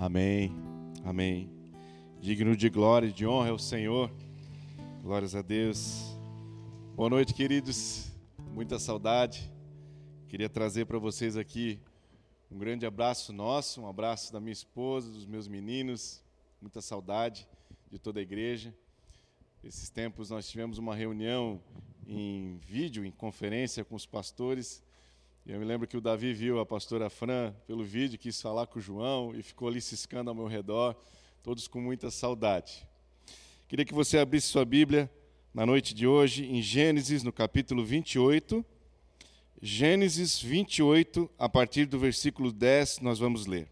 Amém. Amém. Digno de glória e de honra é o Senhor. Glórias a Deus. Boa noite, queridos. Muita saudade. Queria trazer para vocês aqui um grande abraço nosso, um abraço da minha esposa, dos meus meninos. Muita saudade de toda a igreja. Esses tempos nós tivemos uma reunião em vídeo, em conferência com os pastores eu me lembro que o Davi viu a pastora Fran pelo vídeo, quis falar com o João e ficou ali ciscando ao meu redor, todos com muita saudade. Queria que você abrisse sua Bíblia na noite de hoje em Gênesis, no capítulo 28. Gênesis 28, a partir do versículo 10, nós vamos ler.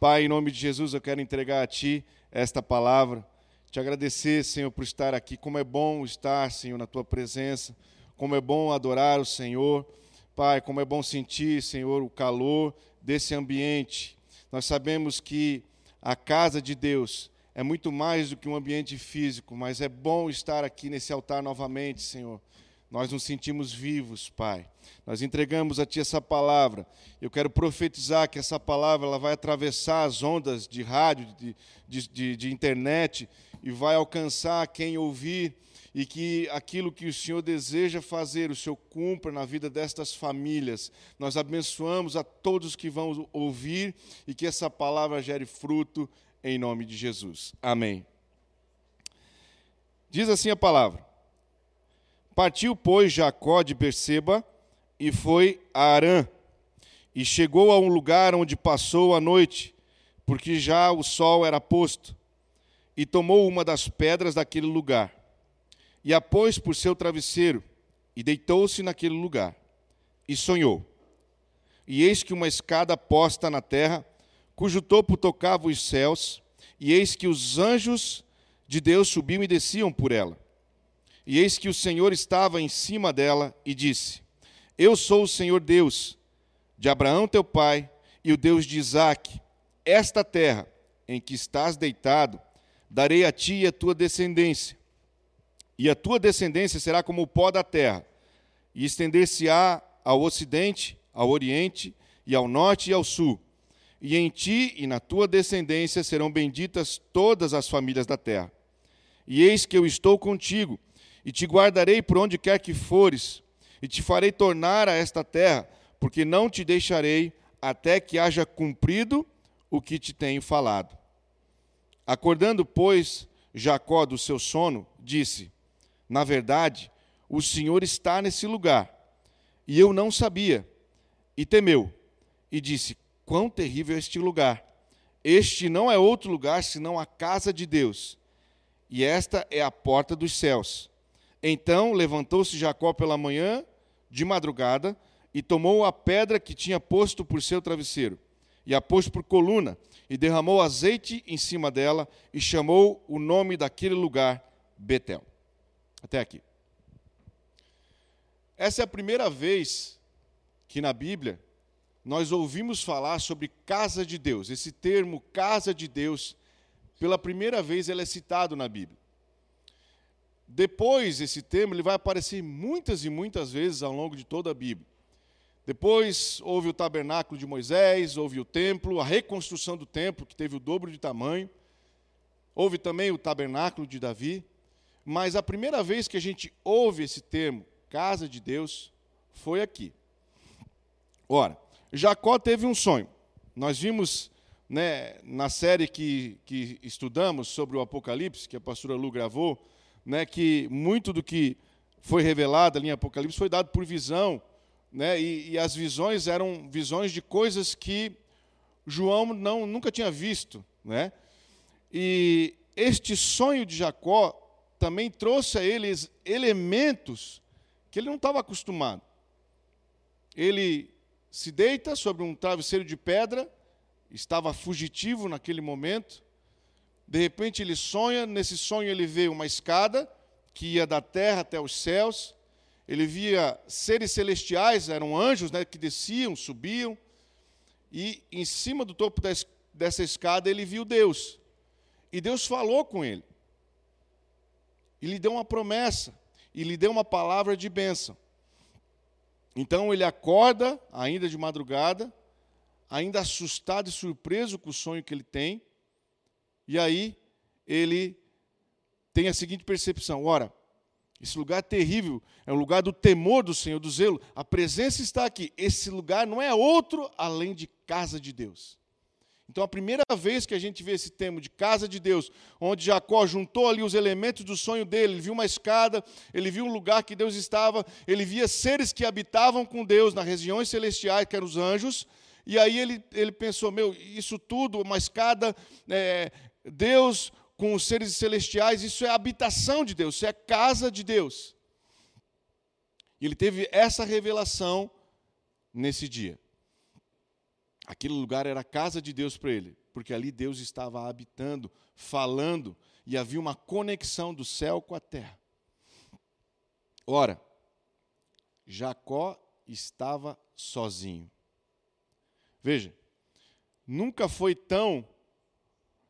Pai, em nome de Jesus, eu quero entregar a Ti esta palavra, te agradecer, Senhor, por estar aqui. Como é bom estar, Senhor, na Tua presença, como é bom adorar o Senhor Pai, como é bom sentir, Senhor, o calor desse ambiente. Nós sabemos que a casa de Deus é muito mais do que um ambiente físico, mas é bom estar aqui nesse altar novamente, Senhor. Nós nos sentimos vivos, Pai. Nós entregamos a Ti essa palavra. Eu quero profetizar que essa palavra ela vai atravessar as ondas de rádio, de, de, de, de internet, e vai alcançar quem ouvir e que aquilo que o Senhor deseja fazer, o Senhor cumpra na vida destas famílias. Nós abençoamos a todos que vão ouvir e que essa palavra gere fruto em nome de Jesus. Amém. Diz assim a palavra: Partiu, pois, Jacó de Berseba e foi a Arã, e chegou a um lugar onde passou a noite, porque já o sol era posto, e tomou uma das pedras daquele lugar e a pôs por seu travesseiro, e deitou-se naquele lugar, e sonhou. E eis que uma escada posta na terra, cujo topo tocava os céus, e eis que os anjos de Deus subiam e desciam por ela. E eis que o Senhor estava em cima dela e disse: Eu sou o Senhor Deus de Abraão teu pai e o Deus de Isaque. Esta terra em que estás deitado, darei a ti e a tua descendência e a tua descendência será como o pó da terra, e estender-se-á ao ocidente, ao oriente, e ao norte e ao sul. E em ti e na tua descendência serão benditas todas as famílias da terra. E eis que eu estou contigo, e te guardarei por onde quer que fores, e te farei tornar a esta terra, porque não te deixarei até que haja cumprido o que te tenho falado. Acordando, pois, Jacó do seu sono, disse: na verdade, o Senhor está nesse lugar. E eu não sabia. E temeu. E disse: Quão terrível é este lugar! Este não é outro lugar senão a casa de Deus. E esta é a porta dos céus. Então levantou-se Jacó pela manhã, de madrugada, e tomou a pedra que tinha posto por seu travesseiro, e a pôs por coluna, e derramou azeite em cima dela, e chamou o nome daquele lugar Betel. Até aqui. Essa é a primeira vez que na Bíblia nós ouvimos falar sobre casa de Deus. Esse termo casa de Deus, pela primeira vez ele é citado na Bíblia. Depois esse termo ele vai aparecer muitas e muitas vezes ao longo de toda a Bíblia. Depois houve o tabernáculo de Moisés, houve o templo, a reconstrução do templo, que teve o dobro de tamanho. Houve também o tabernáculo de Davi. Mas a primeira vez que a gente ouve esse termo, casa de Deus, foi aqui. Ora, Jacó teve um sonho. Nós vimos né, na série que, que estudamos sobre o Apocalipse, que a pastora Lu gravou, né, que muito do que foi revelado ali em Apocalipse foi dado por visão, né, e, e as visões eram visões de coisas que João não, nunca tinha visto. Né? E este sonho de Jacó também trouxe a eles elementos que ele não estava acostumado. Ele se deita sobre um travesseiro de pedra, estava fugitivo naquele momento. De repente ele sonha, nesse sonho ele vê uma escada que ia da terra até os céus. Ele via seres celestiais, eram anjos né, que desciam, subiam. E em cima do topo dessa escada ele viu Deus. E Deus falou com ele e lhe deu uma promessa, e lhe deu uma palavra de bênção. Então ele acorda, ainda de madrugada, ainda assustado e surpreso com o sonho que ele tem. E aí ele tem a seguinte percepção: ora, esse lugar é terrível, é um lugar do temor do Senhor, do zelo. A presença está aqui. Esse lugar não é outro além de casa de Deus. Então, a primeira vez que a gente vê esse termo de casa de Deus, onde Jacó juntou ali os elementos do sonho dele, ele viu uma escada, ele viu um lugar que Deus estava, ele via seres que habitavam com Deus nas regiões celestiais, que eram os anjos, e aí ele, ele pensou: meu, isso tudo, uma escada, é, Deus com os seres celestiais, isso é habitação de Deus, isso é casa de Deus. E ele teve essa revelação nesse dia. Aquele lugar era a casa de Deus para ele, porque ali Deus estava habitando, falando, e havia uma conexão do céu com a terra. Ora, Jacó estava sozinho. Veja, nunca foi tão,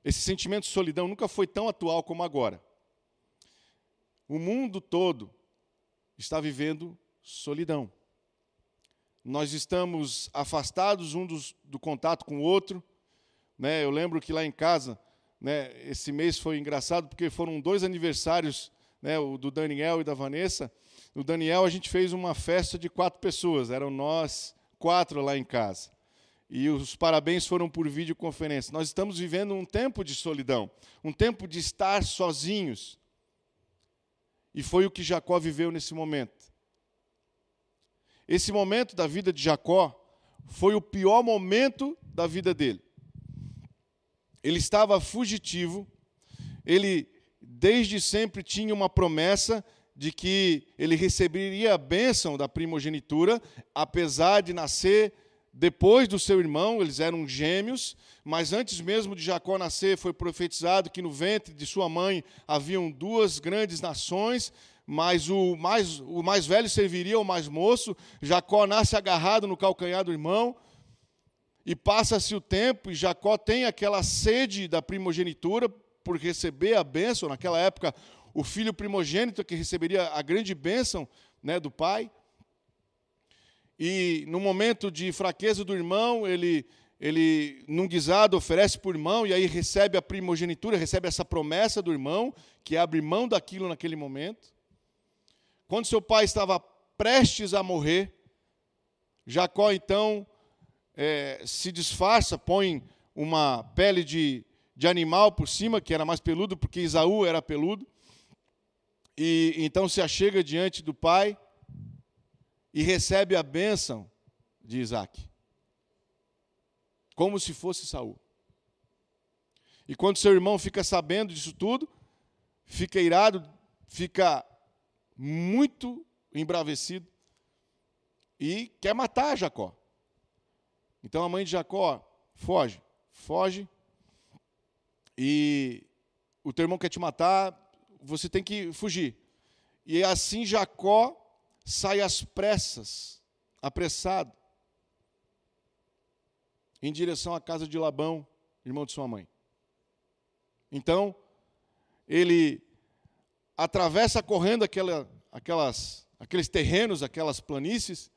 esse sentimento de solidão nunca foi tão atual como agora. O mundo todo está vivendo solidão nós estamos afastados um dos, do contato com o outro. Né? Eu lembro que lá em casa, né, esse mês foi engraçado porque foram dois aniversários, né, o do Daniel e da Vanessa. No Daniel a gente fez uma festa de quatro pessoas, eram nós quatro lá em casa. E os parabéns foram por videoconferência. Nós estamos vivendo um tempo de solidão, um tempo de estar sozinhos. E foi o que Jacó viveu nesse momento. Esse momento da vida de Jacó foi o pior momento da vida dele. Ele estava fugitivo, ele desde sempre tinha uma promessa de que ele receberia a bênção da primogenitura, apesar de nascer depois do seu irmão, eles eram gêmeos, mas antes mesmo de Jacó nascer, foi profetizado que no ventre de sua mãe haviam duas grandes nações, mas o mais, o mais velho serviria ao mais moço. Jacó nasce agarrado no calcanhar do irmão, e passa-se o tempo, e Jacó tem aquela sede da primogenitura por receber a bênção. Naquela época, o filho primogênito que receberia a grande bênção né, do pai. E no momento de fraqueza do irmão, ele, ele num guisado, oferece para o irmão, e aí recebe a primogenitura, recebe essa promessa do irmão, que abre mão daquilo naquele momento. Quando seu pai estava prestes a morrer, Jacó então é, se disfarça, põe uma pele de, de animal por cima, que era mais peludo, porque Isaú era peludo, e então se achega diante do pai e recebe a bênção de Isaac, como se fosse Saul. E quando seu irmão fica sabendo disso tudo, fica irado, fica muito embravecido e quer matar Jacó. Então a mãe de Jacó foge, foge, e o teu irmão quer te matar, você tem que fugir. E assim Jacó sai às pressas, apressado, em direção à casa de Labão, irmão de sua mãe. Então, ele atravessa correndo aquela, aquelas, aqueles terrenos, aquelas planícies,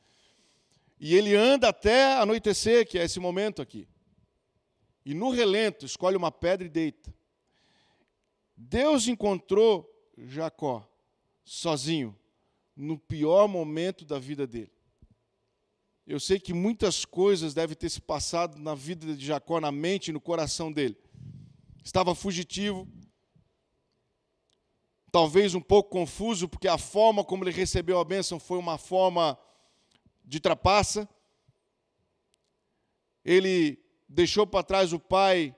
e ele anda até anoitecer, que é esse momento aqui. E no relento, escolhe uma pedra e deita. Deus encontrou Jacó sozinho, no pior momento da vida dele. Eu sei que muitas coisas devem ter se passado na vida de Jacó, na mente e no coração dele. Estava fugitivo, talvez um pouco confuso, porque a forma como ele recebeu a bênção foi uma forma de trapaça. Ele deixou para trás o pai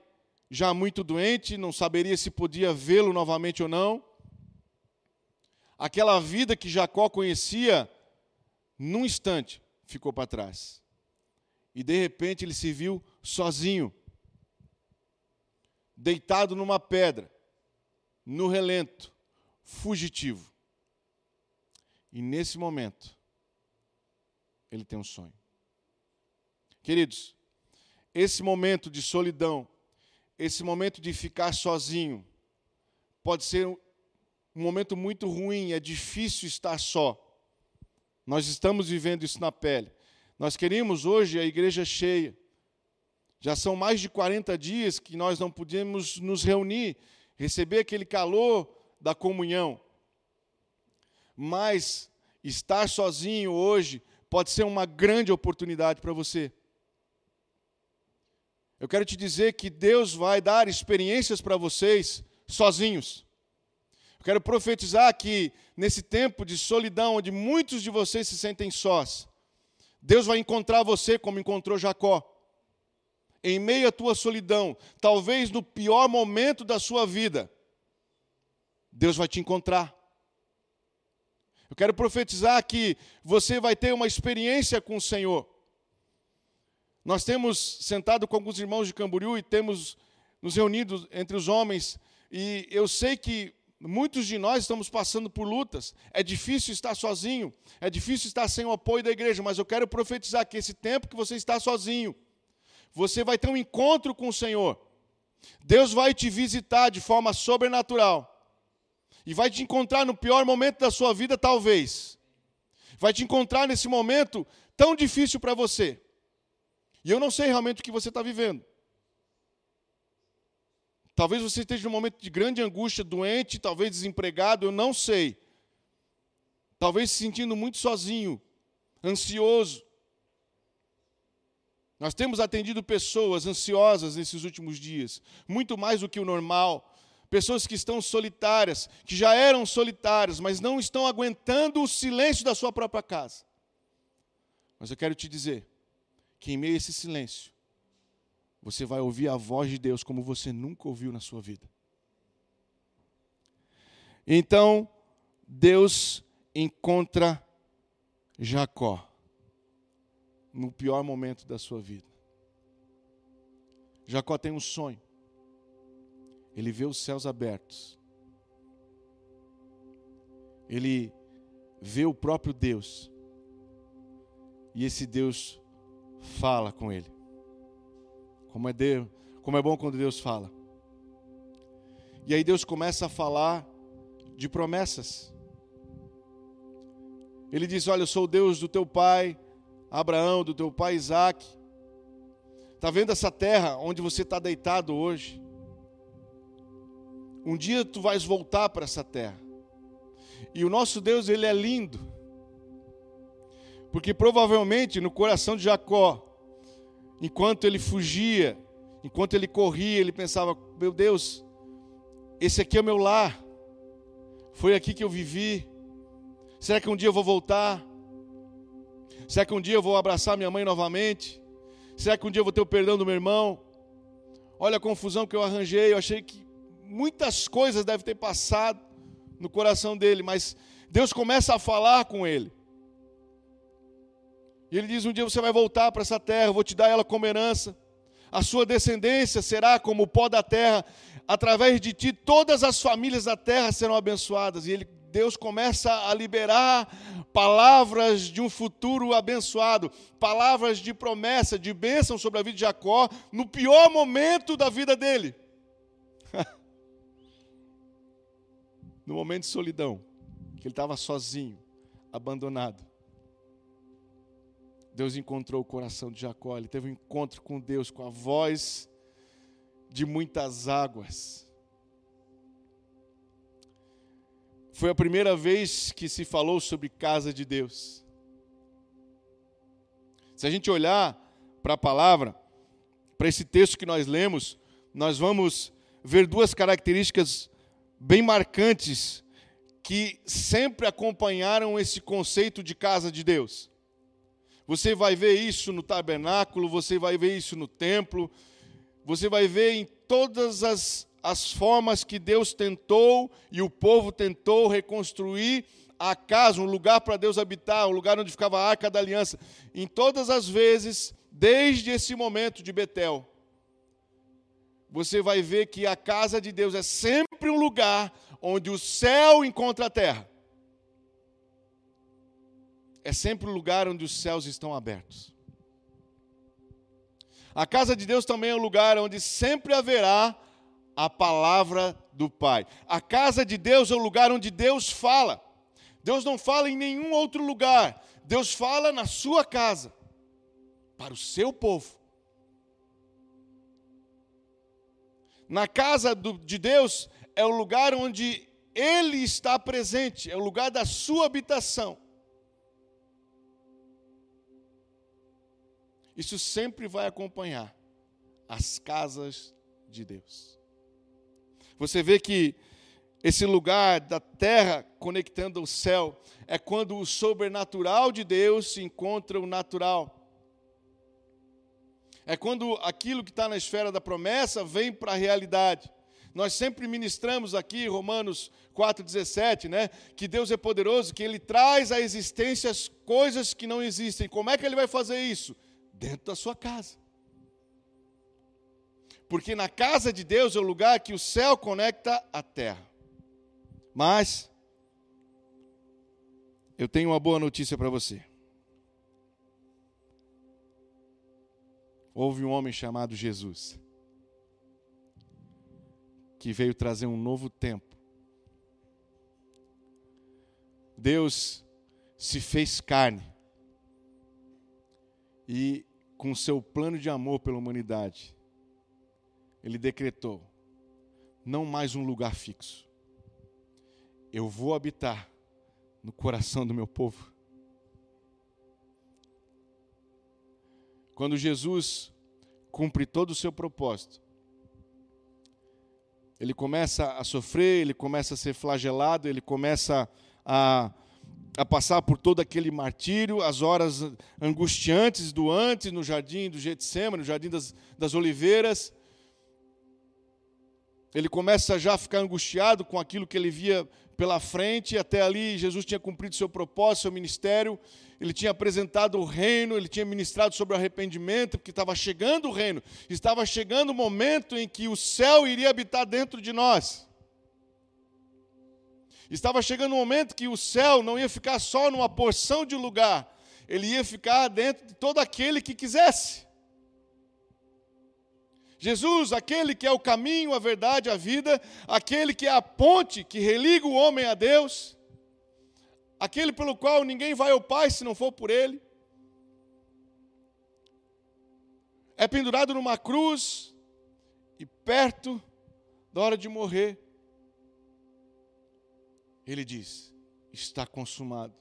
já muito doente, não saberia se podia vê-lo novamente ou não. Aquela vida que Jacó conhecia, num instante, ficou para trás. E de repente ele se viu sozinho, deitado numa pedra, no relento, fugitivo. E nesse momento, ele tem um sonho. Queridos, esse momento de solidão, esse momento de ficar sozinho, pode ser um momento muito ruim, é difícil estar só. Nós estamos vivendo isso na pele. Nós queríamos hoje a igreja cheia, Já são mais de 40 dias que nós não podemos nos reunir, receber aquele calor da comunhão. Mas estar sozinho hoje pode ser uma grande oportunidade para você. Eu quero te dizer que Deus vai dar experiências para vocês sozinhos. Eu quero profetizar que nesse tempo de solidão, onde muitos de vocês se sentem sós, Deus vai encontrar você como encontrou Jacó. Em meio à tua solidão, talvez no pior momento da sua vida, Deus vai te encontrar. Eu quero profetizar que você vai ter uma experiência com o Senhor. Nós temos sentado com alguns irmãos de Camboriú e temos nos reunido entre os homens, e eu sei que muitos de nós estamos passando por lutas. É difícil estar sozinho, é difícil estar sem o apoio da igreja, mas eu quero profetizar que esse tempo que você está sozinho, você vai ter um encontro com o Senhor. Deus vai te visitar de forma sobrenatural. E vai te encontrar no pior momento da sua vida, talvez. Vai te encontrar nesse momento tão difícil para você. E eu não sei realmente o que você está vivendo. Talvez você esteja num momento de grande angústia, doente, talvez desempregado, eu não sei. Talvez se sentindo muito sozinho, ansioso. Nós temos atendido pessoas ansiosas nesses últimos dias, muito mais do que o normal pessoas que estão solitárias, que já eram solitárias, mas não estão aguentando o silêncio da sua própria casa. Mas eu quero te dizer que em meio a esse silêncio, você vai ouvir a voz de Deus como você nunca ouviu na sua vida. Então, Deus encontra Jacó no pior momento da sua vida. Jacó tem um sonho. Ele vê os céus abertos. Ele vê o próprio Deus. E esse Deus fala com ele. Como é Deus, como é bom quando Deus fala. E aí Deus começa a falar de promessas. Ele diz: Olha, eu sou o Deus do teu pai Abraão, do teu pai Isaac. Está vendo essa terra onde você está deitado hoje? Um dia tu vais voltar para essa terra. E o nosso Deus, ele é lindo. Porque provavelmente no coração de Jacó, enquanto ele fugia, enquanto ele corria, ele pensava: meu Deus, esse aqui é o meu lar, foi aqui que eu vivi. Será que um dia eu vou voltar? Será que um dia eu vou abraçar minha mãe novamente? Será que um dia eu vou ter o perdão do meu irmão? Olha a confusão que eu arranjei, eu achei que muitas coisas devem ter passado no coração dele, mas Deus começa a falar com ele. E ele diz: Um dia você vai voltar para essa terra, eu vou te dar ela como herança. A sua descendência será como o pó da terra. Através de ti, todas as famílias da terra serão abençoadas. E ele, Deus começa a liberar palavras de um futuro abençoado, palavras de promessa, de bênção sobre a vida de Jacó, no pior momento da vida dele. No momento de solidão, que ele estava sozinho, abandonado. Deus encontrou o coração de Jacó, ele teve um encontro com Deus, com a voz de muitas águas. Foi a primeira vez que se falou sobre casa de Deus. Se a gente olhar para a palavra, para esse texto que nós lemos, nós vamos ver duas características bem marcantes que sempre acompanharam esse conceito de casa de Deus. Você vai ver isso no tabernáculo, você vai ver isso no templo, você vai ver em todas as, as formas que Deus tentou e o povo tentou reconstruir a casa, um lugar para Deus habitar, um lugar onde ficava a arca da aliança. Em todas as vezes, desde esse momento de Betel, você vai ver que a casa de Deus é sempre um lugar onde o céu encontra a terra. É sempre um lugar onde os céus estão abertos. A casa de Deus também é um lugar onde sempre haverá a palavra do Pai. A casa de Deus é o lugar onde Deus fala. Deus não fala em nenhum outro lugar. Deus fala na sua casa, para o seu povo. Na casa do, de Deus é o lugar onde Ele está presente, é o lugar da sua habitação. Isso sempre vai acompanhar as casas de Deus. Você vê que esse lugar da terra conectando ao céu é quando o sobrenatural de Deus se encontra o natural. É quando aquilo que está na esfera da promessa vem para a realidade. Nós sempre ministramos aqui, Romanos 4,17, né? Que Deus é poderoso, que Ele traz à existência as coisas que não existem. Como é que Ele vai fazer isso? Dentro da sua casa. Porque na casa de Deus é o lugar que o céu conecta à terra. Mas, eu tenho uma boa notícia para você. Houve um homem chamado Jesus, que veio trazer um novo tempo. Deus se fez carne e, com seu plano de amor pela humanidade, ele decretou: não mais um lugar fixo. Eu vou habitar no coração do meu povo. Quando Jesus cumpre todo o seu propósito, ele começa a sofrer, ele começa a ser flagelado, ele começa a, a passar por todo aquele martírio, as horas angustiantes do antes, no jardim do Getsemane, no jardim das, das oliveiras. Ele começa já a ficar angustiado com aquilo que ele via pela frente, até ali Jesus tinha cumprido seu propósito, seu ministério, ele tinha apresentado o reino, ele tinha ministrado sobre o arrependimento, porque estava chegando o reino, estava chegando o momento em que o céu iria habitar dentro de nós. Estava chegando o momento que o céu não ia ficar só numa porção de lugar, ele ia ficar dentro de todo aquele que quisesse. Jesus, aquele que é o caminho, a verdade, a vida, aquele que é a ponte que religa o homem a Deus, aquele pelo qual ninguém vai ao Pai se não for por Ele, é pendurado numa cruz e perto da hora de morrer, ele diz: está consumado.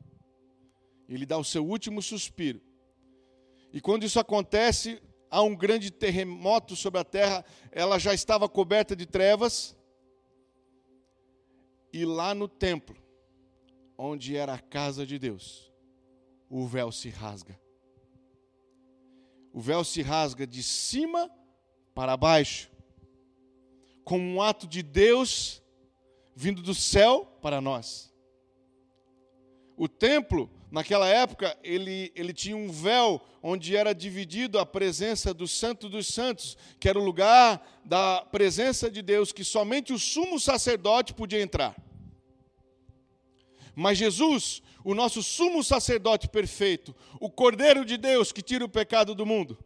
Ele dá o seu último suspiro. E quando isso acontece, há um grande terremoto sobre a terra, ela já estava coberta de trevas. E lá no templo, onde era a casa de Deus, o véu se rasga. O véu se rasga de cima para baixo, como um ato de Deus vindo do céu para nós. O templo Naquela época, ele, ele tinha um véu onde era dividido a presença do Santo dos Santos, que era o lugar da presença de Deus, que somente o sumo sacerdote podia entrar. Mas Jesus, o nosso sumo sacerdote perfeito, o Cordeiro de Deus que tira o pecado do mundo,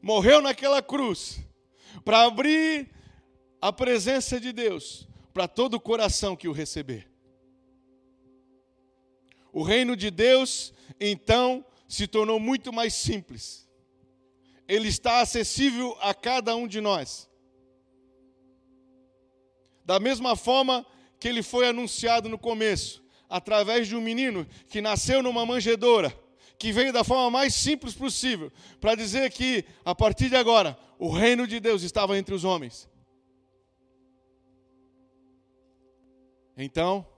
morreu naquela cruz para abrir a presença de Deus para todo o coração que o receber. O reino de Deus, então, se tornou muito mais simples. Ele está acessível a cada um de nós. Da mesma forma que ele foi anunciado no começo, através de um menino que nasceu numa manjedoura, que veio da forma mais simples possível, para dizer que, a partir de agora, o reino de Deus estava entre os homens. Então,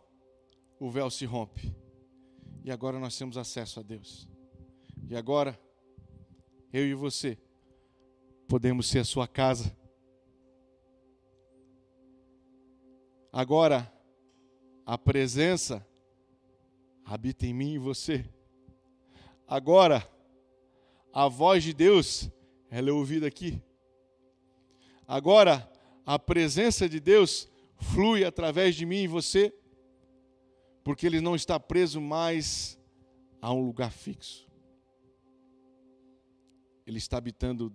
o véu se rompe. E agora nós temos acesso a Deus. E agora, eu e você, podemos ser a sua casa. Agora, a presença habita em mim e você. Agora, a voz de Deus, ela é ouvida aqui. Agora, a presença de Deus flui através de mim e você porque ele não está preso mais a um lugar fixo. Ele está habitando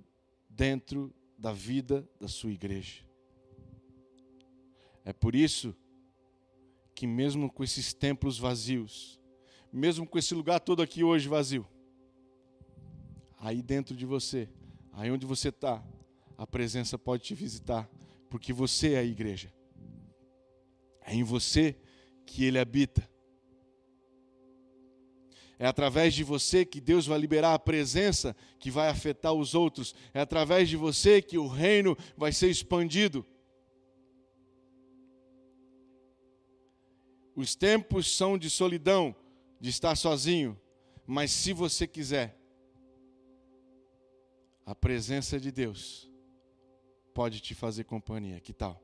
dentro da vida da sua igreja. É por isso que, mesmo com esses templos vazios, mesmo com esse lugar todo aqui hoje vazio, aí dentro de você, aí onde você está, a presença pode te visitar, Porque você é a igreja. É em você que ele habita. É através de você que Deus vai liberar a presença que vai afetar os outros. É através de você que o reino vai ser expandido. Os tempos são de solidão, de estar sozinho, mas se você quiser, a presença de Deus pode te fazer companhia. Que tal?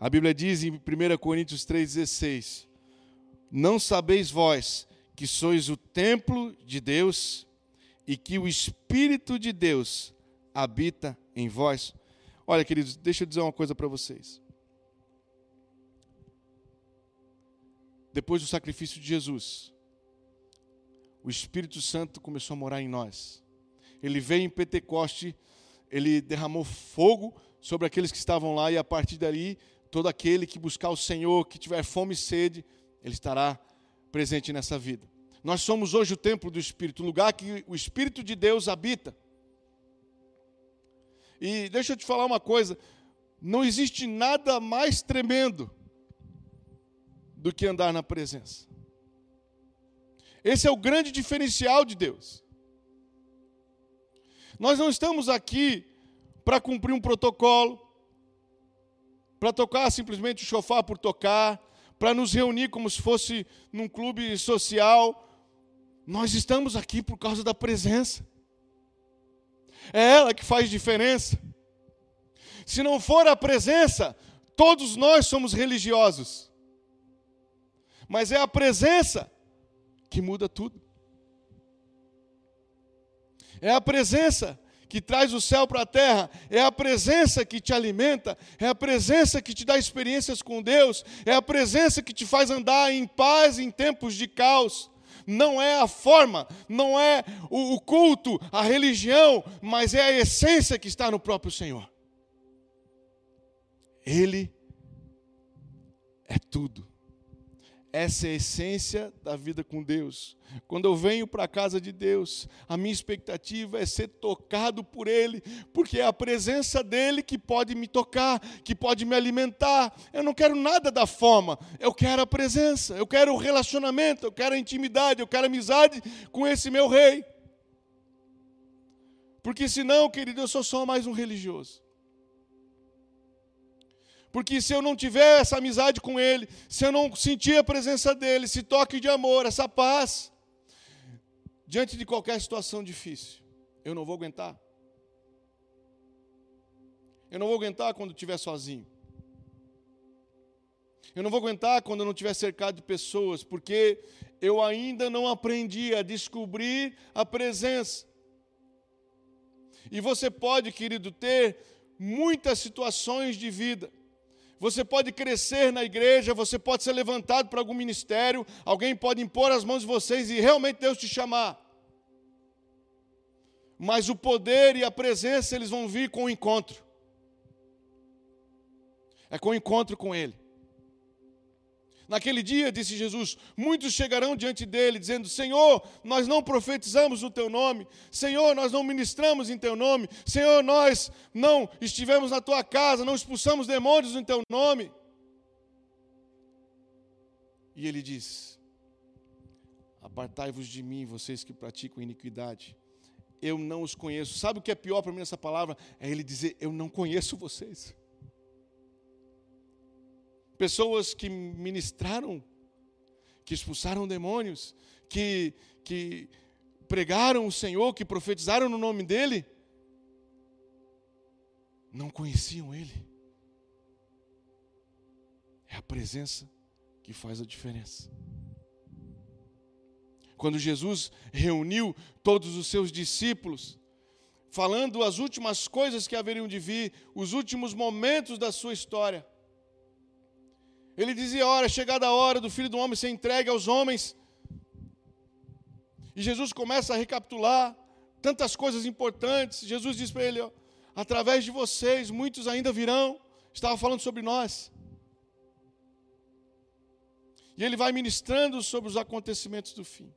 A Bíblia diz em 1 Coríntios 3,16: Não sabeis vós que sois o templo de Deus e que o Espírito de Deus habita em vós? Olha, queridos, deixa eu dizer uma coisa para vocês. Depois do sacrifício de Jesus, o Espírito Santo começou a morar em nós. Ele veio em Pentecoste, ele derramou fogo sobre aqueles que estavam lá, e a partir dali, todo aquele que buscar o Senhor, que tiver fome e sede, ele estará presente nessa vida. Nós somos hoje o templo do Espírito, o lugar que o Espírito de Deus habita. E deixa eu te falar uma coisa: não existe nada mais tremendo do que andar na presença. Esse é o grande diferencial de Deus. Nós não estamos aqui para cumprir um protocolo, para tocar simplesmente o chofar por tocar, para nos reunir como se fosse num clube social. Nós estamos aqui por causa da presença. É ela que faz diferença. Se não for a presença, todos nós somos religiosos. Mas é a presença que muda tudo. É a presença que traz o céu para a terra, é a presença que te alimenta, é a presença que te dá experiências com Deus, é a presença que te faz andar em paz em tempos de caos. Não é a forma, não é o, culto, a religião, mas é a essência que está no próprio Senhor. Ele é tudo. Essa é a essência da vida com Deus. Quando eu venho para a casa de Deus, a minha expectativa é ser tocado por Ele, porque é a presença dEle que pode me tocar, que pode me alimentar. Eu não quero nada da forma, eu quero a presença, eu quero o relacionamento, eu quero a intimidade, eu quero a amizade com esse meu Rei. Porque senão, querido, eu sou só mais um religioso. Porque se eu não tiver essa amizade com Ele, se eu não sentir a presença dEle, esse toque de amor, essa paz, diante de qualquer situação difícil, eu não vou aguentar. Eu não vou aguentar quando estiver sozinho. Eu não vou aguentar quando eu não estiver cercado de pessoas, porque eu ainda não aprendi a descobrir a presença. E você pode, querido, ter muitas situações de vida você pode crescer na igreja, você pode ser levantado para algum ministério, alguém pode impor as mãos de vocês e realmente Deus te chamar. Mas o poder e a presença eles vão vir com o encontro. É com o encontro com Ele. Naquele dia, disse Jesus, muitos chegarão diante dele, dizendo: Senhor, nós não profetizamos no teu nome, Senhor, nós não ministramos em teu nome, Senhor, nós não estivemos na tua casa, não expulsamos demônios em teu nome. E ele diz: Apartai-vos de mim, vocês que praticam iniquidade. Eu não os conheço. Sabe o que é pior para mim nessa palavra? É ele dizer: Eu não conheço vocês pessoas que ministraram, que expulsaram demônios, que, que pregaram o Senhor, que profetizaram no nome dEle, não conheciam Ele. É a presença que faz a diferença. Quando Jesus reuniu todos os seus discípulos, falando as últimas coisas que haveriam de vir, os últimos momentos da sua história, ele dizia: Ora, chegada a hora do filho do homem ser entregue aos homens. E Jesus começa a recapitular tantas coisas importantes. Jesus diz para ele: ó, através de vocês, muitos ainda virão. Estava falando sobre nós. E ele vai ministrando sobre os acontecimentos do fim.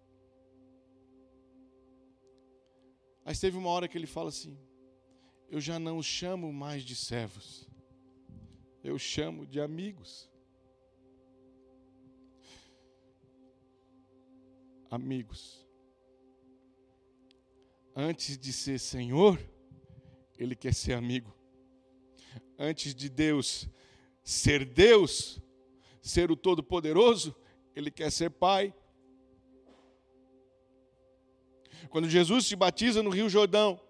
Mas teve uma hora que ele fala assim: eu já não os chamo mais de servos, eu chamo de amigos. Amigos. Antes de ser Senhor, Ele quer ser amigo. Antes de Deus ser Deus, ser o Todo-Poderoso, Ele quer ser Pai. Quando Jesus se batiza no Rio Jordão,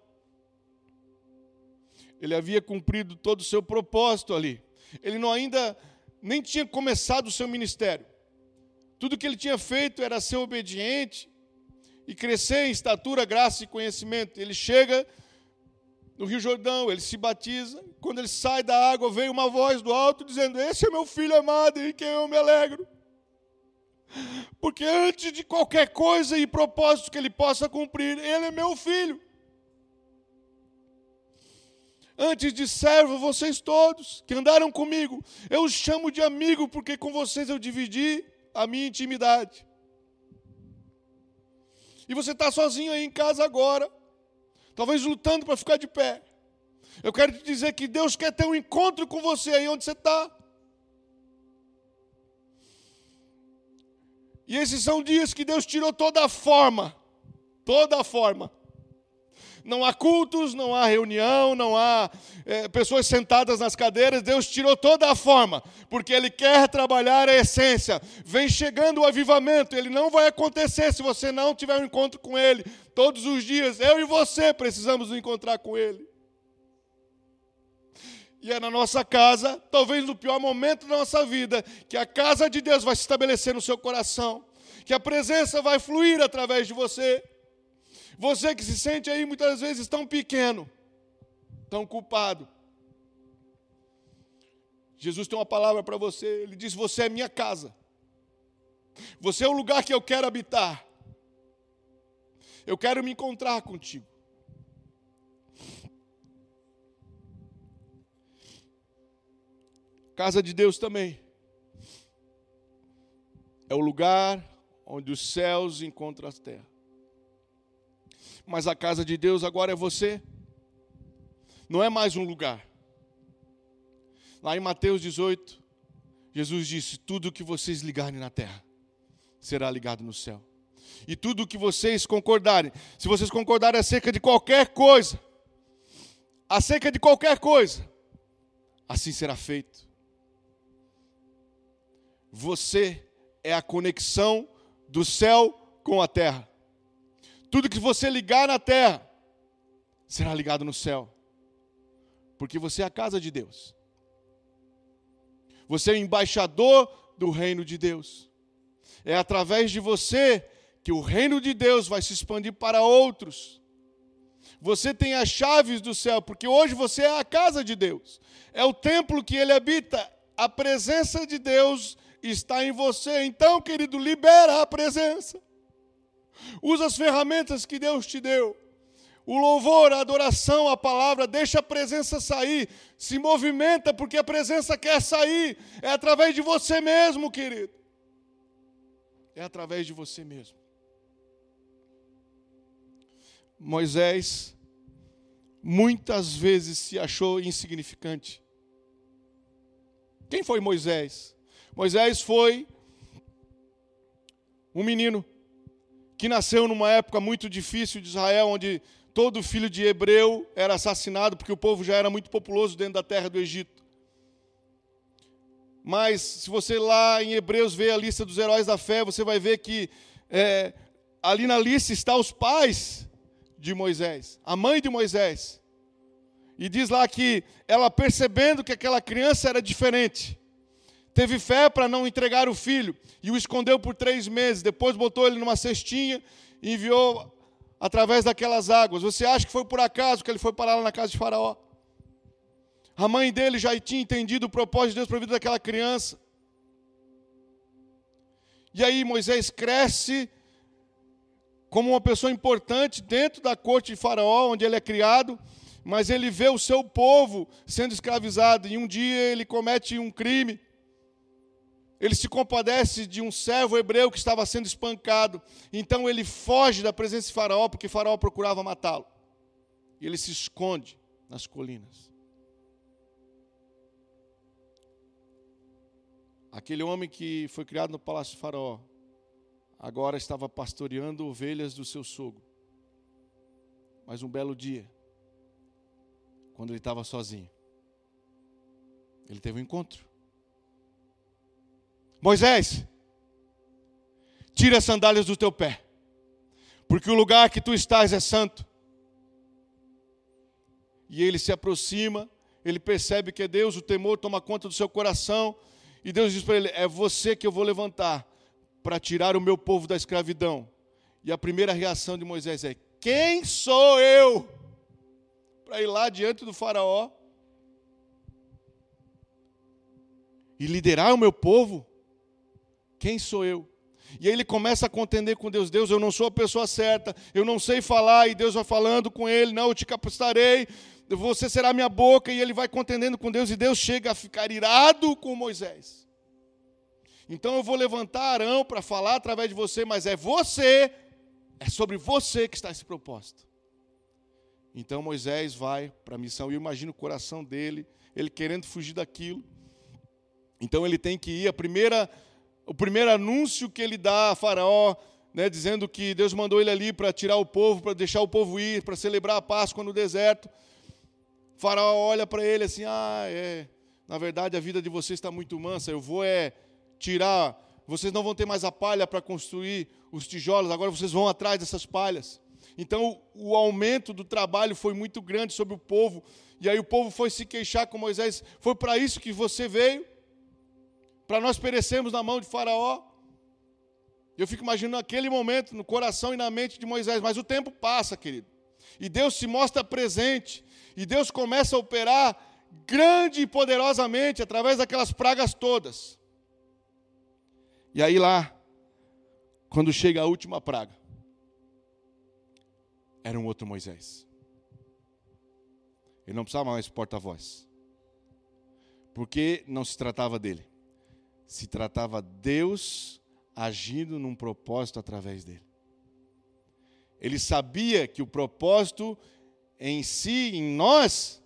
ele havia cumprido todo o seu propósito ali. Ele não ainda nem tinha começado o seu ministério. Tudo que ele tinha feito era ser obediente e crescer em estatura, graça e conhecimento. Ele chega no Rio Jordão, ele se batiza. Quando ele sai da água, vem uma voz do alto dizendo: Esse é meu filho amado em quem eu me alegro. Porque antes de qualquer coisa e propósito que ele possa cumprir, ele é meu filho. Antes de servo, vocês todos que andaram comigo, eu os chamo de amigo, porque com vocês eu dividi a minha intimidade. E você está sozinho aí em casa agora, talvez lutando para ficar de pé. Eu quero te dizer que Deus quer ter um encontro com você aí onde você está. E esses são dias que Deus tirou toda a forma, toda a forma. Não há cultos, não há reunião, não há é, pessoas sentadas nas cadeiras. Deus tirou toda a forma, porque Ele quer trabalhar a essência. Vem chegando o avivamento, ele não vai acontecer se você não tiver um encontro com Ele. Todos os dias, eu e você precisamos nos encontrar com Ele. E é na nossa casa, talvez no pior momento da nossa vida, que a casa de Deus vai se estabelecer no seu coração, que a presença vai fluir através de você. Você que se sente aí muitas vezes tão pequeno, tão culpado. Jesus tem uma palavra para você, ele diz: Você é minha casa, você é o lugar que eu quero habitar, eu quero me encontrar contigo. Casa de Deus também. É o lugar onde os céus encontram a terra. Mas a casa de Deus agora é você. Não é mais um lugar. Lá em Mateus 18, Jesus disse: Tudo que vocês ligarem na terra será ligado no céu. E tudo que vocês concordarem, se vocês concordarem acerca de qualquer coisa, acerca de qualquer coisa, assim será feito. Você é a conexão do céu com a terra. Tudo que você ligar na terra será ligado no céu. Porque você é a casa de Deus. Você é o embaixador do reino de Deus. É através de você que o reino de Deus vai se expandir para outros. Você tem as chaves do céu, porque hoje você é a casa de Deus. É o templo que ele habita. A presença de Deus está em você. Então, querido, libera a presença. Usa as ferramentas que Deus te deu. O louvor, a adoração, a palavra, deixa a presença sair. Se movimenta porque a presença quer sair. É através de você mesmo, querido. É através de você mesmo. Moisés muitas vezes se achou insignificante. Quem foi Moisés? Moisés foi um menino que nasceu numa época muito difícil de Israel, onde todo filho de hebreu era assassinado, porque o povo já era muito populoso dentro da terra do Egito. Mas, se você lá em Hebreus vê a lista dos heróis da fé, você vai ver que é, ali na lista está os pais de Moisés, a mãe de Moisés. E diz lá que ela percebendo que aquela criança era diferente, teve fé para não entregar o filho e o escondeu por três meses. Depois botou ele numa cestinha e enviou através daquelas águas. Você acha que foi por acaso que ele foi parar lá na casa de Faraó? A mãe dele já tinha entendido o propósito de Deus para a vida daquela criança. E aí Moisés cresce como uma pessoa importante dentro da corte de Faraó, onde ele é criado, mas ele vê o seu povo sendo escravizado e um dia ele comete um crime ele se compadece de um servo hebreu que estava sendo espancado. Então ele foge da presença de Faraó, porque Faraó procurava matá-lo. E ele se esconde. nas colinas. Aquele homem que foi criado no palácio de Faraó, agora estava pastoreando ovelhas do seu sogro. Mas um belo dia, quando ele estava sozinho, ele teve um encontro. Moisés, tira as sandálias do teu pé, porque o lugar que tu estás é santo. E ele se aproxima, ele percebe que é Deus, o temor toma conta do seu coração, e Deus diz para ele: É você que eu vou levantar para tirar o meu povo da escravidão. E a primeira reação de Moisés é: Quem sou eu para ir lá diante do Faraó e liderar o meu povo? Quem sou eu? E aí ele começa a contender com Deus: Deus, eu não sou a pessoa certa, eu não sei falar, e Deus vai falando com ele: Não, eu te capacitarei, você será minha boca, e ele vai contendendo com Deus, e Deus chega a ficar irado com Moisés. Então eu vou levantar Arão para falar através de você, mas é você, é sobre você que está esse propósito. Então Moisés vai para a missão, e eu imagino o coração dele, ele querendo fugir daquilo. Então ele tem que ir, a primeira o primeiro anúncio que ele dá a Faraó, né, dizendo que Deus mandou ele ali para tirar o povo, para deixar o povo ir, para celebrar a Páscoa no deserto. Faraó olha para ele assim: ah, é, na verdade a vida de vocês está muito mansa, eu vou é tirar, vocês não vão ter mais a palha para construir os tijolos, agora vocês vão atrás dessas palhas. Então o aumento do trabalho foi muito grande sobre o povo, e aí o povo foi se queixar com Moisés: foi para isso que você veio? Para nós perecermos na mão de Faraó. Eu fico imaginando aquele momento no coração e na mente de Moisés, mas o tempo passa, querido. E Deus se mostra presente, e Deus começa a operar grande e poderosamente através daquelas pragas todas. E aí lá, quando chega a última praga, era um outro Moisés. Ele não precisava mais porta-voz. Porque não se tratava dele se tratava Deus agindo num propósito através dele. Ele sabia que o propósito em si, em nós,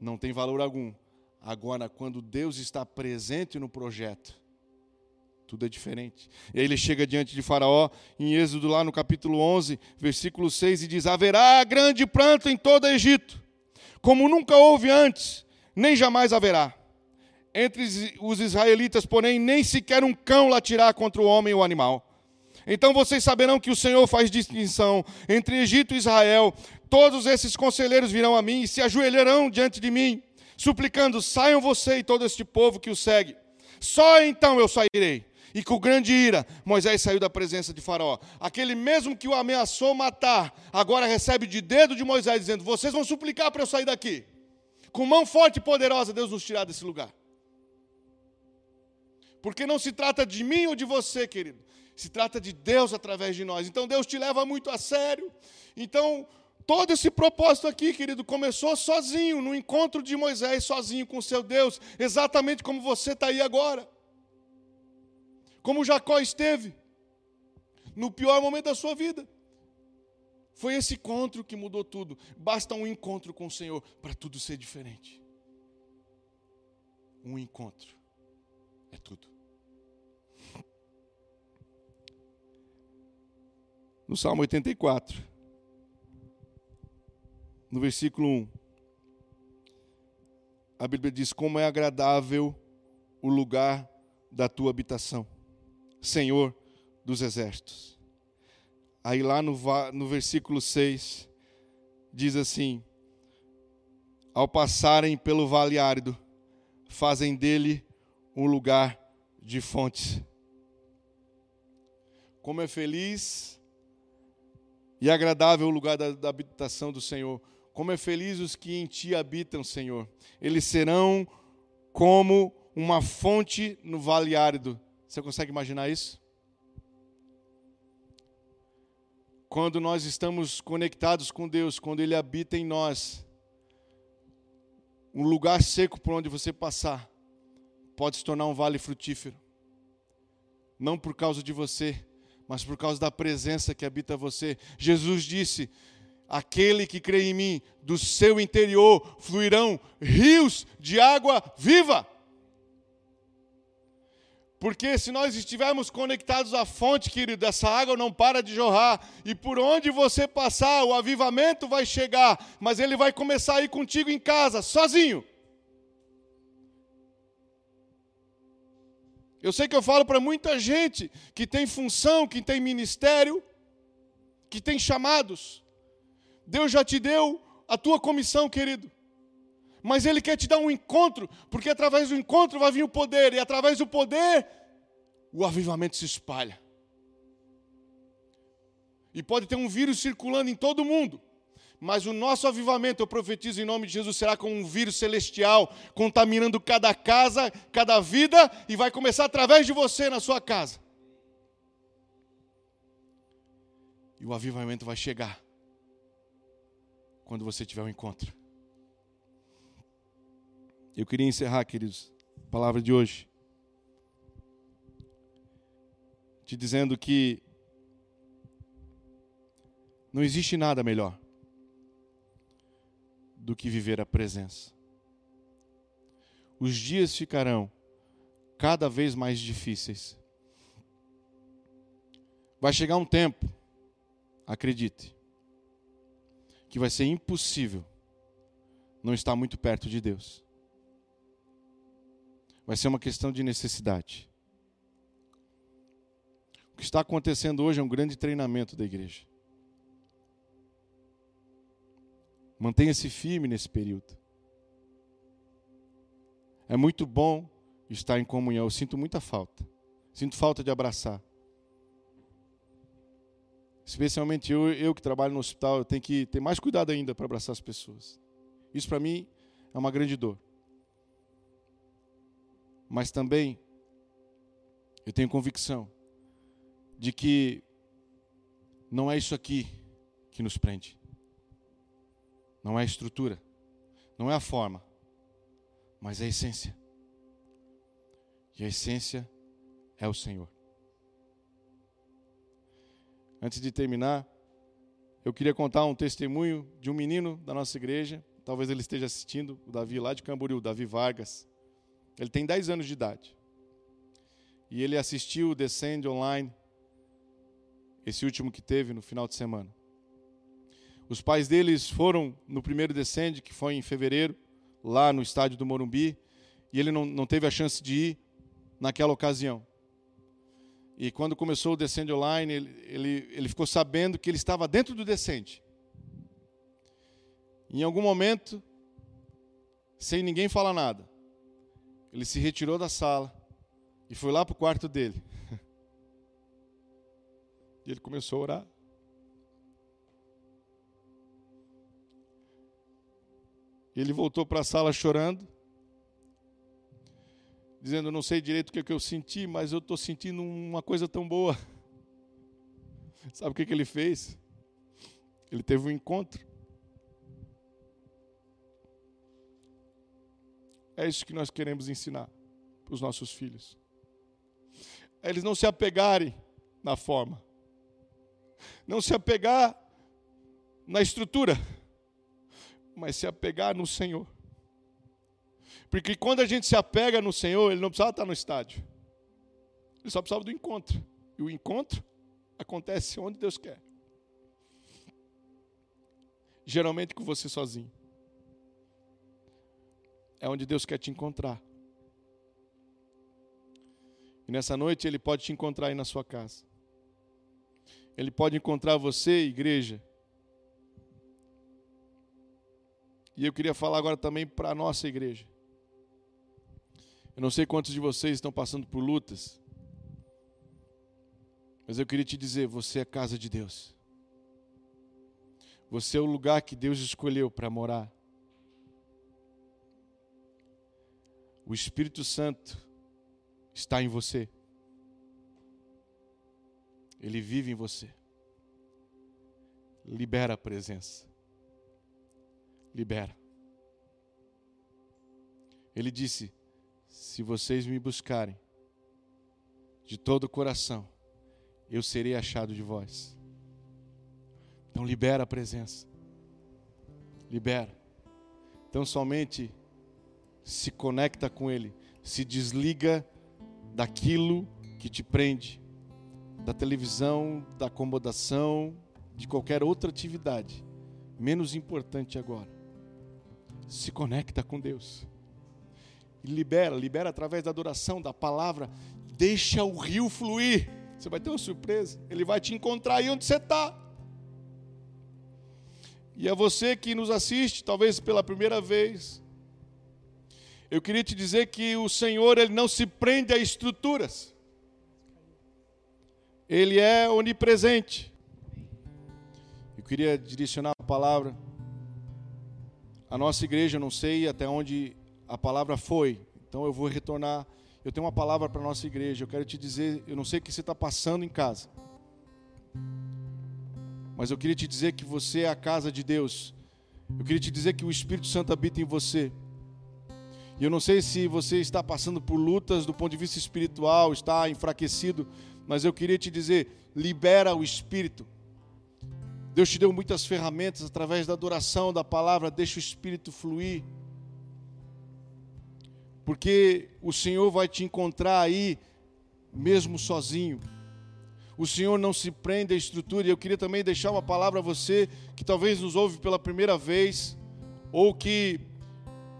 não tem valor algum. Agora, quando Deus está presente no projeto, tudo é diferente. E aí ele chega diante de Faraó, em Êxodo, lá no capítulo 11, versículo 6, e diz: Haverá grande pranto em todo o Egito, como nunca houve antes, nem jamais haverá. Entre os israelitas, porém, nem sequer um cão latirá contra o homem ou o animal. Então vocês saberão que o Senhor faz distinção entre Egito e Israel. Todos esses conselheiros virão a mim e se ajoelharão diante de mim, suplicando: saiam você e todo este povo que o segue. Só então eu sairei. E com grande ira, Moisés saiu da presença de Faraó. Aquele mesmo que o ameaçou matar, agora recebe de dedo de Moisés, dizendo: Vocês vão suplicar para eu sair daqui. Com mão forte e poderosa, Deus nos tirar desse lugar. Porque não se trata de mim ou de você, querido. Se trata de Deus através de nós. Então Deus te leva muito a sério. Então, todo esse propósito aqui, querido, começou sozinho, no encontro de Moisés, sozinho com seu Deus, exatamente como você está aí agora. Como Jacó esteve, no pior momento da sua vida. Foi esse encontro que mudou tudo. Basta um encontro com o Senhor para tudo ser diferente. Um encontro é tudo. No Salmo 84, no versículo 1, a Bíblia diz: Como é agradável o lugar da tua habitação, Senhor dos exércitos. Aí lá no, no versículo 6, diz assim: Ao passarem pelo vale árido, fazem dele um lugar de fontes. Como é feliz e agradável o lugar da, da, habitação do Senhor. Como é feliz os que em ti habitam, Senhor. Eles serão como uma fonte no vale árido. Você consegue imaginar isso? Quando nós estamos conectados com Deus, quando Ele habita em nós, um lugar seco por onde você passar, pode se tornar um vale frutífero. Não por causa de você, mas por causa da presença que habita você. Jesus disse: Aquele que crê em mim, do seu interior fluirão rios de água viva. Porque se nós estivermos conectados à fonte, querido, essa água não para de jorrar. E por onde você passar, o avivamento vai chegar. Mas ele vai começar a ir contigo em casa, sozinho. Eu sei que eu falo para muita gente que tem função, que tem ministério, que tem chamados. Deus já te deu a tua comissão, querido. Mas Ele quer te dar um encontro, porque através do encontro vai vir o poder, e através do poder, o avivamento se espalha. E pode ter um vírus circulando em todo mundo, mas o nosso avivamento, eu profetizo em nome de Jesus, será como um vírus celestial, contaminando cada casa, cada vida, e vai começar através de você na sua casa. E o avivamento vai chegar quando você tiver um encontro. Eu queria encerrar, queridos, a palavra de hoje, te dizendo que não existe nada melhor do que viver a presença. Os dias ficarão cada vez mais difíceis. Vai chegar um tempo, acredite, que vai ser impossível não estar muito perto de Deus. Vai ser uma questão de necessidade. O que está acontecendo hoje é um grande treinamento da igreja. Mantenha-se firme nesse período. É muito bom estar em comunhão. Eu sinto muita falta. Sinto falta de abraçar. Especialmente eu, eu que trabalho no hospital, eu tenho que ter mais cuidado ainda para abraçar as pessoas. Isso para mim é uma grande dor. Mas também eu tenho convicção de que não é isso aqui que nos prende. Não é a estrutura, não é a forma, mas é a essência. E a essência é o Senhor. Antes de terminar, eu queria contar um testemunho de um menino da nossa igreja, talvez ele esteja assistindo, o Davi lá de Camboriú, Davi Vargas. Ele tem 10 anos de idade. E ele assistiu o Descend Online, esse último que teve no final de semana. Os pais deles foram no primeiro Descend, que foi em fevereiro, lá no estádio do Morumbi, e ele não, não teve a chance de ir naquela ocasião. E quando começou o Descend Online, ele, ele, ele ficou sabendo que ele estava dentro do Descend. Em algum momento, sem ninguém falar nada, ele se retirou da sala e foi lá para o quarto dele. E ele começou a orar. Ele voltou para a sala chorando, dizendo: Não sei direito o que, é que eu senti, mas eu estou sentindo uma coisa tão boa. Sabe o que, que ele fez? Ele teve um encontro É isso que nós queremos ensinar para os nossos filhos. É eles não se apegarem na forma, não se apegar na estrutura, mas se apegar no Senhor. Porque quando a gente se apega no Senhor, ele não precisava estar no estádio. Ele só precisava do encontro. E o encontro acontece onde Deus quer. Geralmente com você sozinho é onde Deus quer te encontrar. E nessa noite Ele pode te encontrar aí na sua casa. Ele pode encontrar você, igreja. E eu queria falar agora também para a nossa igreja. Eu não sei quantos de vocês estão passando por lutas, mas eu queria te dizer: você é casa de Deus. Você é o lugar que Deus escolheu para morar. O Espírito Santo está em você. Ele vive em você. Libera a presença. Libera. Ele disse: Se vocês me buscarem de todo o coração, eu serei achado de vós. Então libera a presença. libera. Então somente se conecta com Ele, se desliga daquilo que te prende, da televisão, da acomodação, de qualquer outra atividade, menos importante agora. Se conecta com Deus. Libera, libera através da adoração, da palavra. Deixa o rio fluir. Você vai ter uma surpresa. Ele vai te encontrar aí onde você está. E a você que nos assiste, talvez pela primeira vez, eu queria te dizer que o Senhor ele não se prende a estruturas. Ele é onipresente. Eu queria direcionar a palavra. A nossa igreja, não sei até onde a palavra foi, então eu vou retornar. Eu tenho uma palavra para a nossa igreja. Eu quero te dizer, eu não sei o que você está passando em casa. Mas eu queria te dizer que você é a casa de Deus. Eu queria te dizer que o Espírito Santo habita em você. E eu não sei se você está passando por lutas do ponto de vista espiritual, está enfraquecido, mas eu queria te dizer: libera o Espírito. Deus te deu muitas ferramentas através da adoração, da palavra, deixa o Espírito fluir. Porque o Senhor vai te encontrar aí, mesmo sozinho o Senhor não se prende à estrutura. E eu queria também deixar uma palavra a você que talvez nos ouve pela primeira vez, ou que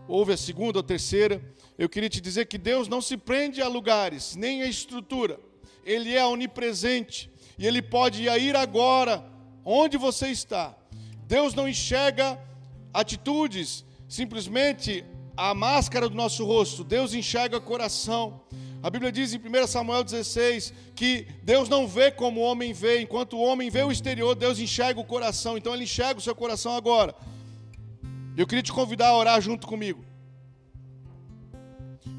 ouve a segunda ou terceira. Eu queria te dizer que Deus não se prende a lugares, nem a estrutura. Ele é onipresente e ele pode ir agora, onde você está. Deus não enxerga atitudes, simplesmente a máscara do nosso rosto. Deus enxerga coração. A Bíblia diz em 1 Samuel 16 que Deus não vê como o homem vê, enquanto o homem vê o exterior, Deus enxerga o coração. Então Ele enxerga o seu coração agora. Eu queria te convidar a orar junto comigo,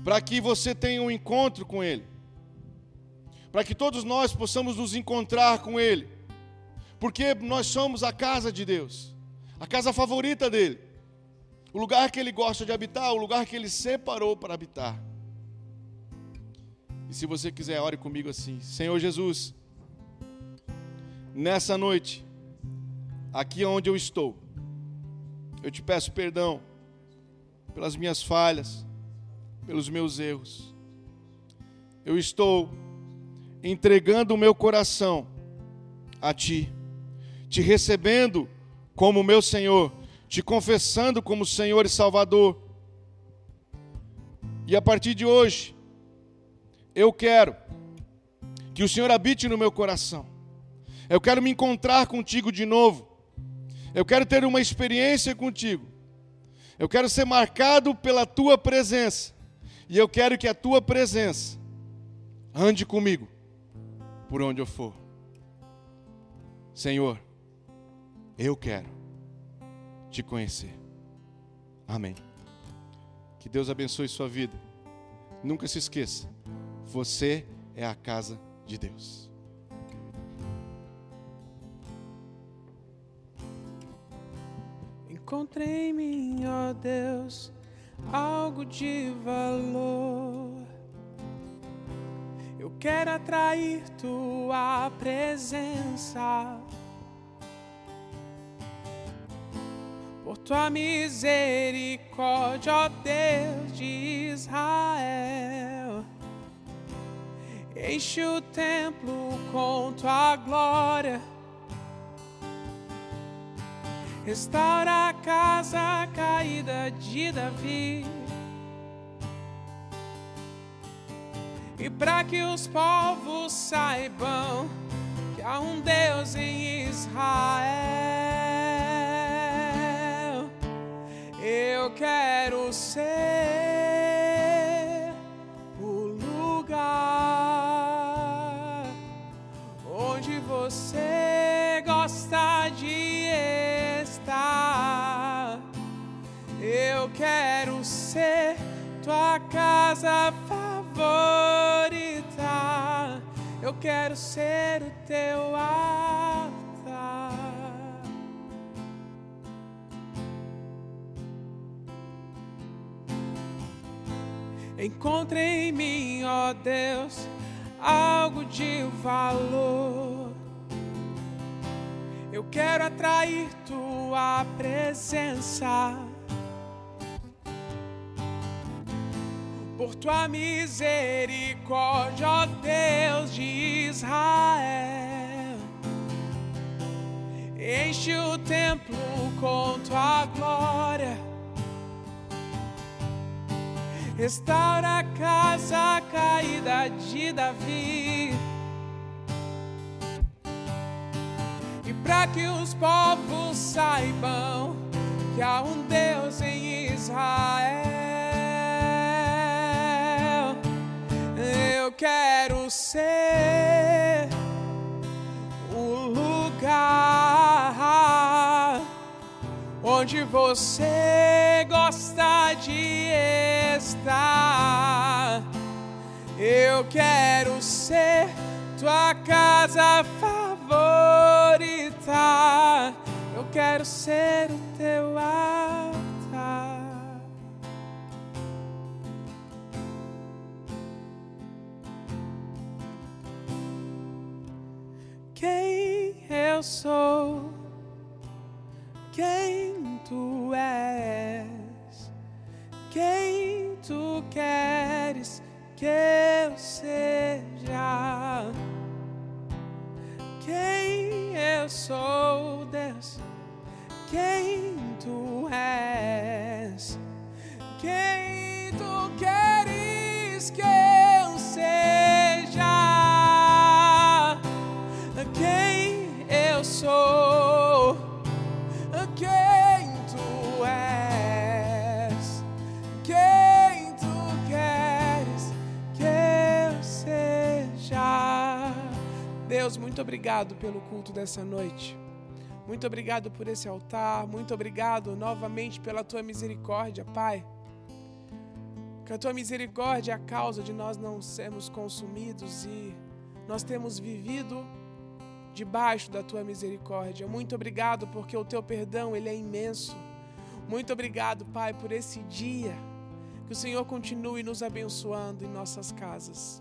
para que você tenha um encontro com Ele, para que todos nós possamos nos encontrar com Ele, porque nós somos a casa de Deus, a casa favorita dele, o lugar que Ele gosta de habitar, o lugar que Ele separou para habitar. E se você quiser, ore comigo assim: Senhor Jesus, nessa noite, aqui onde eu estou, eu te peço perdão pelas minhas falhas, pelos meus erros. Eu estou entregando o meu coração a Ti, te recebendo como meu Senhor, te confessando como Senhor e Salvador. E a partir de hoje, eu quero que o Senhor habite no meu coração. Eu quero me encontrar contigo de novo. Eu quero ter uma experiência contigo. Eu quero ser marcado pela tua presença. E eu quero que a tua presença ande comigo por onde eu for. Senhor, eu quero te conhecer. Amém. Que Deus abençoe sua vida. Nunca se esqueça você é a casa de Deus. Encontrei em ó Deus, algo de valor. Eu quero atrair tua presença. Por tua misericórdia, ó Deus de Israel. Enche o templo com tua glória. Restaura a casa caída de Davi. E para que os povos saibam que há um Deus em Israel, eu quero ser. você gosta de estar. Eu quero ser tua casa favorita. Eu quero ser o teu altar. Encontre em mim, ó Deus, algo de valor Eu quero atrair tua presença. Por tua misericórdia, ó Deus de Israel, enche o templo com tua glória. Restaura a casa caída de Davi. E para que os povos saibam que há um Deus em Israel, eu quero ser onde você gosta de estar. Eu quero ser tua casa favorita. Eu quero ser o teu altar. Quem eu sou? Quem tu és? Quem tu queres que eu seja? Quem eu sou, Deus? Quem tu és? Quem tu queres que eu Deus, muito obrigado pelo culto dessa noite. Muito obrigado por esse altar. Muito obrigado novamente pela tua misericórdia, Pai. Que a tua misericórdia é a causa de nós não sermos consumidos e nós temos vivido debaixo da tua misericórdia. Muito obrigado porque o teu perdão, ele é imenso. Muito obrigado, Pai, por esse dia. Que o Senhor continue nos abençoando em nossas casas.